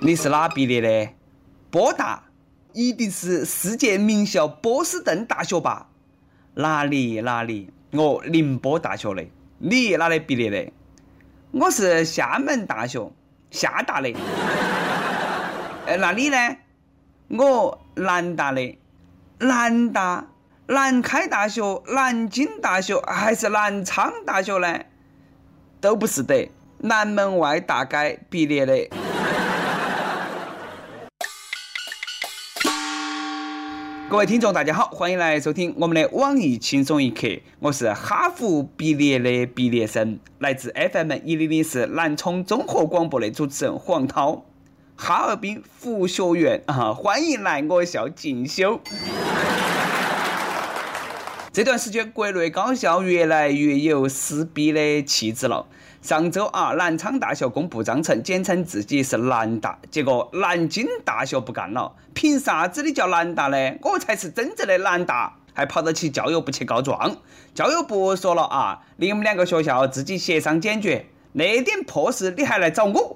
你是哪毕业的？波大，一定是世界名校波士顿大学吧？哪里哪里？我宁波大学的。你哪里毕业的？我是厦门大学厦大的。呃，那你呢？我南大的。南大、南开大学、南京大学还是南昌大学呢？都不是的。南门外大街毕业的。各位听众，大家好，欢迎来收听我们的网易轻松一刻。我是哈佛毕业的毕业生，来自 FM 一零零四南充综合广播的主持人黄涛。哈尔滨佛学院啊，欢迎来我校进修。这段时间，国内高校越来越有撕逼的气质了。上周啊，南昌大学公布章程，简称自己是南大。结果南京大学不干了，凭啥子你叫南大呢？我才是真正的南大，还跑到去教育部去告状。教育部说了啊，你们两个学校自己协商解决，那点破事你还来找我？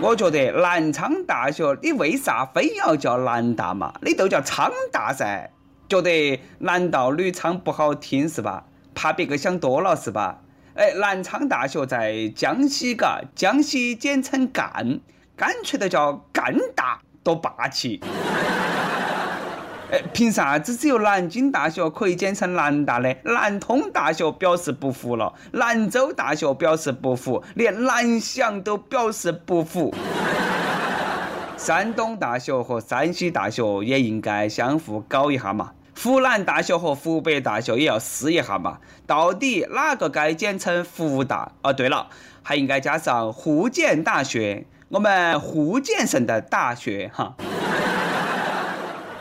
我觉得南昌大学，你为啥非要叫南大嘛？你都叫昌大噻。觉得南道吕昌不好听是吧？怕别个想多了是吧？哎，南昌大学在江西嘎，江西简称赣，干脆的叫赣大，多霸气！哎，凭啥子只有南京大学可以简称南大呢？南通大学表示不服了，兰州大学表示不服，连南翔都表示不服。山东大学和山西大学也应该相互搞一下嘛。湖南大学和湖北大学也要试一下嘛，到底哪个该简称湖大？哦，对了，还应该加上福建大学，我们福建省的大学哈。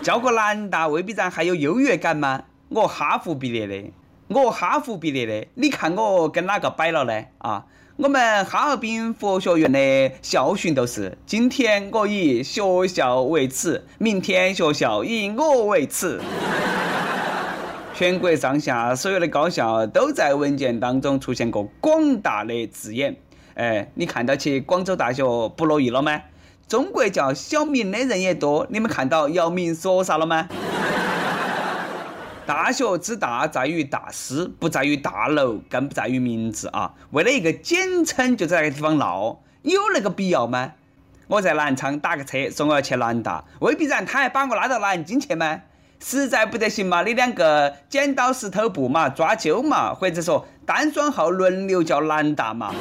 叫个南大未必然还有优越感吗？我哈佛毕业的，我哈佛毕业的，你看我跟哪个摆了呢？啊？我们哈尔滨佛学院的校训都是：今天我以学校为耻，明天学校以我为耻。全国上下所有的高校都在文件当中出现过“广大”的字眼。哎，你看到起广州大学不乐意了吗？中国叫小明的人也多，你们看到姚明说啥了吗？大学之大在于大师，不在于大楼，更不在于名字啊！为了一个简称就在那个地方闹，有那个必要吗？我在南昌打个车，说我要去南大，未必然他还把我拉到南京去吗？实在不得行嘛，你两个剪刀石头布嘛，抓阄嘛，或者说单双号轮流叫南大嘛。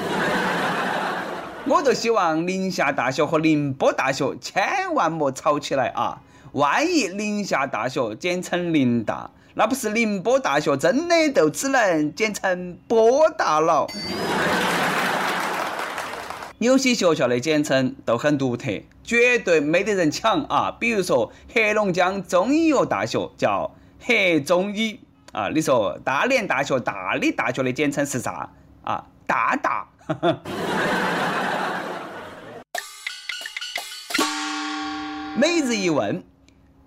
我就希望宁夏大学和宁波大学千万莫吵起来啊！万一宁夏大学简称宁大。那不是宁波大学，真的就只能简称波大了。有些学校的简称都很独特，绝对没得人抢啊！比如说黑龙江中医药大学叫黑中医啊，你说大连大学、大理大学的简称是啥啊？大大。每日一问。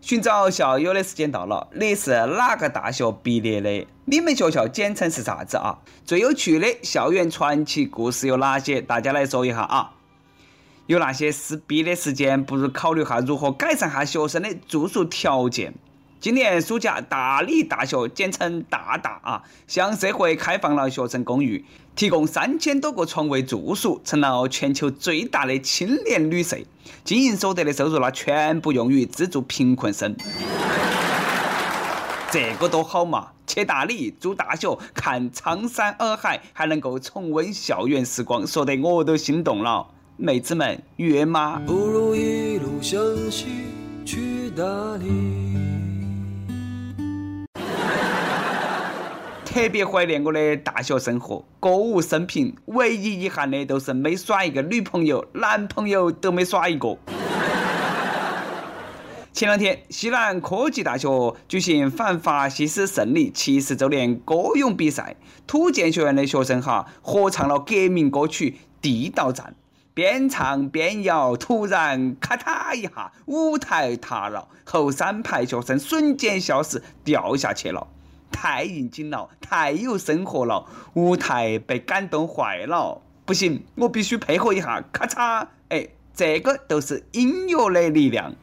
寻找校友的时间到了，你是哪个大学毕业的？你们学校简称是啥子啊？最有趣的校园传奇故事有哪些？大家来说一下啊！有那些撕逼的时间，不如考虑下如何改善下学生的住宿条件。今年暑假，大理大学简称大大啊，向社会开放了学生公寓，提供三千多个床位住宿，成了全球最大的青年旅社。经营所得的收入，那全部用于资助贫困生。这个多好嘛！去大理住大学，看苍山洱海，还能够重温校园时光，说得我都心动了。妹子们，约吗？不如一路向西去大理。特别怀念我的大学生活，歌舞升平，唯一遗憾的都是没耍一个女朋友，男朋友都没耍一个。前两天，西南科技大学举行反法西斯胜利七十周年歌咏比赛，土建学院的学生哈合唱了革命歌曲《地道战》，边唱边摇，突然咔嚓一下，舞台塌了，后三排学生瞬间消失，掉下去了。太应景了，太有生活了，舞台被感动坏了，不行，我必须配合一下，咔嚓，哎，这个都是音乐的力量。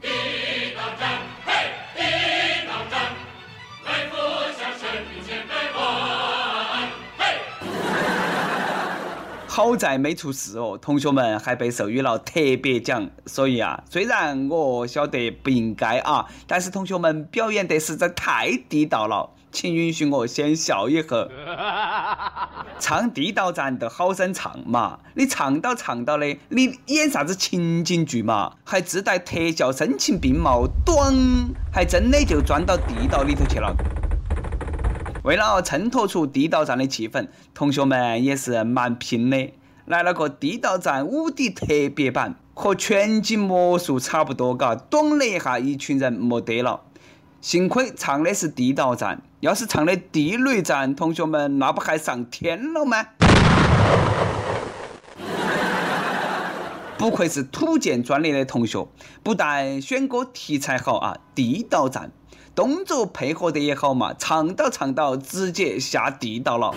好在没出事哦，同学们还被授予了特别奖。所以啊，虽然我晓得不应该啊，但是同学们表演得实在太地道了，请允许我先笑一会。唱地道战的好生唱嘛，你唱到唱到的，你演啥子情景剧嘛？还自带特效声情并茂，咚，还真的就钻到地道里头去了。为了衬托出地道战的气氛，同学们也是蛮拼的，来了个地道战无敌特别版，和全景魔术差不多，嘎，咚了一下，一群人没得了。幸亏唱的是地道战，要是唱的地雷战，同学们那不还上天了吗？不愧是土建专业的同学，不但选歌题材好啊，地道战。动作配合得也好嘛，唱到唱到直接下地道了。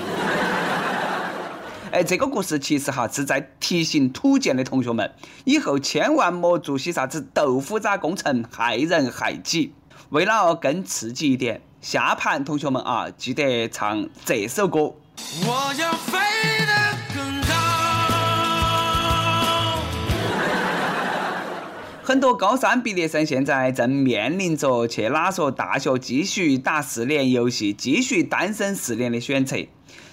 哎，这个故事其实哈是在提醒土建的同学们，以后千万莫做些啥子豆腐渣工程，害人害己。为了更刺激一点，下盘同学们啊，记得唱这首歌。我要飞得更高很多高三毕业生现在正面临着去哪所大学继续打四年游戏、继续单身四年的选择。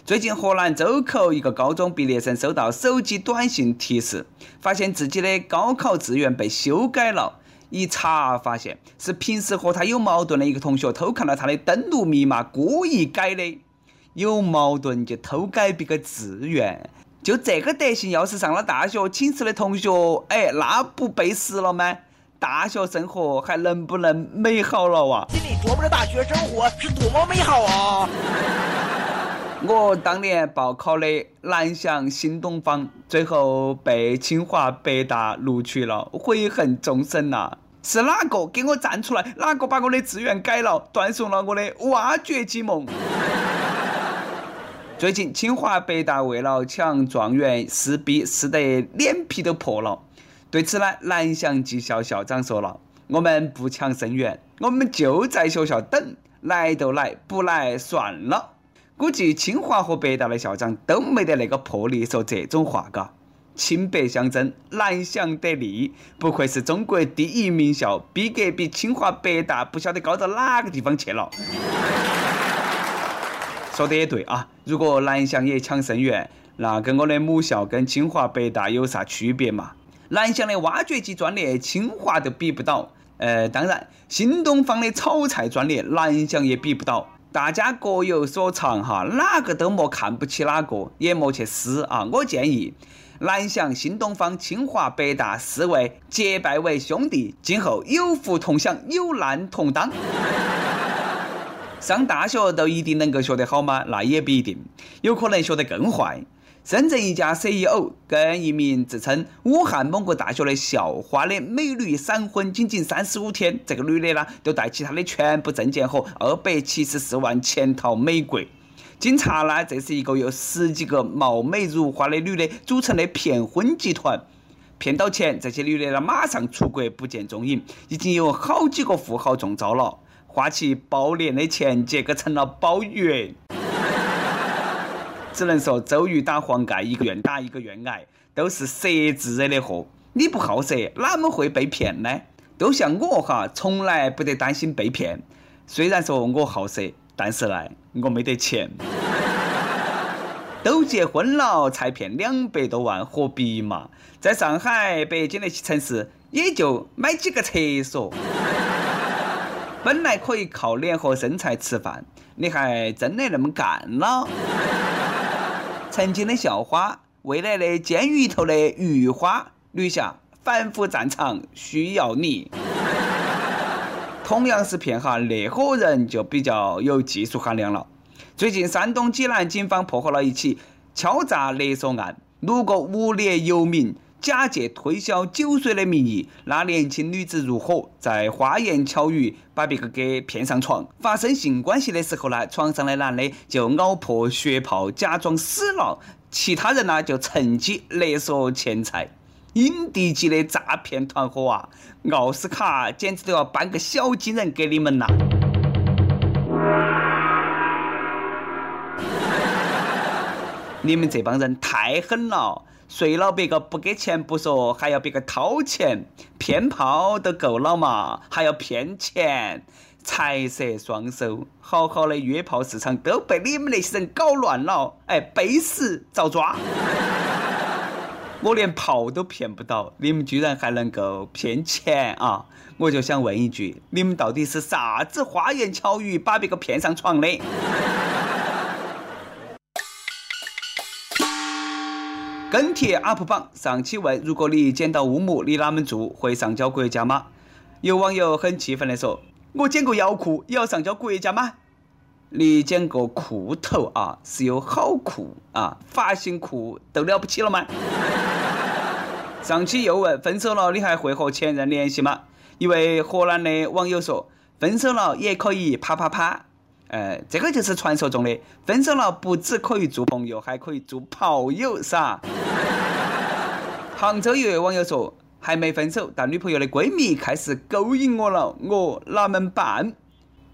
最近，河南周口一个高中毕业生收到手机短信提示，发现自己的高考志愿被修改了。一查发现，是平时和他有矛盾的一个同学偷看了他的登录密码，故意改的。有矛盾就偷改别个志愿。就这个德行，要是上了大学，寝室的同学，哎，那不背时了吗？大学生活还能不能美好了哇？心里琢磨着大学生活是多么美好啊！我当年报考的南翔新东方，最后被清华北大录取了，悔恨终生呐！是哪个给我站出来？哪个把我的志愿改了，断送了我的挖掘机梦？最近，清华北大为了抢状元撕逼撕得脸皮都破了。对此呢，南翔技校校长说了：“我们不抢生源，我们就在学校等，来都来，不来算了。”估计清华和北大的校长都没得那个魄力说这种话，嘎。清北相争，南翔得利，不愧是中国第一名校，逼格比清华北大不晓得高到哪个地方去了。说的也对啊，如果南翔也抢生源，那跟我的母校跟清华北大有啥区别嘛？南翔的挖掘机专业，清华都比不到。呃，当然，新东方的炒菜专业，南翔也比不到。大家各有所长哈，哪个都莫看不起哪个，也莫去撕啊。我建议，南翔、新东方、清华、北大四位结拜为兄弟，今后有福同享，有难同当。上大学都一定能够学得好吗？那也不一定，有可能学得更坏。深圳一家 CEO 跟一名自称武汉某个大学的校花的美女闪婚，仅仅三十五天，这个女的呢，就带起她的全部证件和二百七十四万潜逃美国。经查呢，这是一个由十几个貌美如花的女的组成的骗婚集团。骗到钱，这些女的呢，马上出国不见踪影，已经有好几个富豪中招了。花起包年的钱，结果成了包月。只能说周瑜打黄盖，一个愿打一个愿挨，都是色字惹的祸。你不好色，哪么会被骗呢？都像我哈，从来不得担心被骗。虽然说我好色，但是呢，我没得钱。都结婚了才骗两百多万，何必嘛？在上海、北京那些城市，也就买几个厕所。本来可以靠脸和身材吃饭，你还真的那么干了？曾经的校花，未来的监狱头的狱花，女侠，反腐战场需要你。同样是骗哈，那伙人就比较有技术含量了。最近，山东济南警方破获了一起敲诈勒索案，六个无业游民。假借推销酒水的名义，拉年轻女子入伙，在花言巧语把别个给骗上床。发生性关系的时候呢，床上的男的就咬破血泡，假装死了，其他人呢就趁机勒索钱财。影帝级的诈骗团伙啊！奥斯卡简直都要颁个小金人给你们了。你们这帮人太狠了，睡了别个不给钱不说，还要别个掏钱，骗炮都够了嘛，还要骗钱，财色双收，好好的约炮市场都被你们那些人搞乱了，哎，背时遭抓。我连炮都骗不到，你们居然还能够骗钱啊！我就想问一句，你们到底是啥子花言巧语把别个骗上床的？跟帖 UP 榜上期问：如果你捡到乌木，你哪门做？会上交国家吗？有网友很气愤地说：“我捡个腰裤也要上交国家吗？你捡个裤头啊，是有好裤啊，发型裤都了不起了吗？”上期又问：分手了你还会和前任联系吗？一位河南的网友说：“分手了也可以啪啪啪。”呃，这个就是传说中的分手了，不只可以做朋友，还可以做炮友，是杭州一位网友说，还没分手，但女朋友的闺蜜开始勾引我了，我哪门办？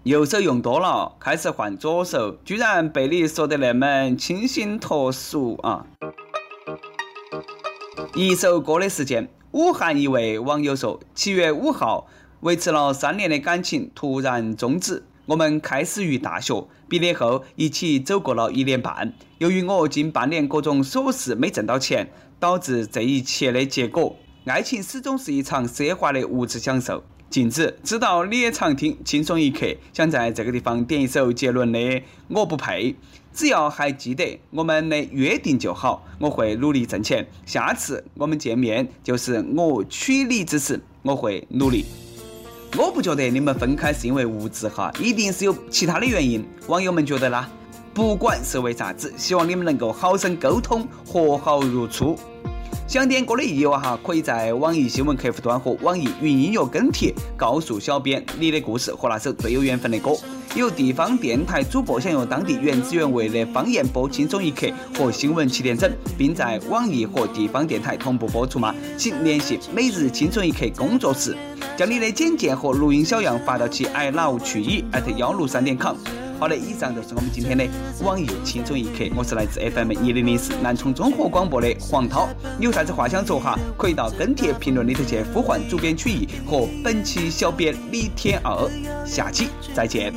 右手用多了，开始换左手，居然被你说的那么清新脱俗啊！一首歌的时间，武汉一位网友说，七月五号，维持了三年的感情突然终止。我们开始于大学，毕业后一起走过了一年半。由于我近半年各种琐事没挣到钱，导致这一切的结果。爱情始终是一场奢华的物质享受。静止，知道你也常听，轻松一刻。想在这个地方点一首杰伦的《我不配》。只要还记得我们的约定就好，我会努力挣钱。下次我们见面就是我娶你之时，我会努力。我不觉得你们分开是因为物质哈，一定是有其他的原因。网友们觉得呢？不管是为啥子，希望你们能够好生沟通，和好如初。想点歌的益友哈，可以在网易新闻客户端和网易云音乐跟帖，告诉小编你的故事和那首最有缘分的歌。有地方电台主播想用当地原汁原味的方言播《轻松一刻》和新闻七点整，并在网易和地方电台同步播出吗？请联系每日轻松一刻工作室，将你的简介和录音小样发到其 i love 曲艺艾特幺六三点 com。好的，以上就是我们今天的网易轻松一刻。我是来自 FM 一零零四南充综合广播的黄涛。有啥子话想说哈？可以到跟帖评论里头去呼唤主编曲艺和本期小编李天二。下期再见。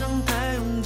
大风。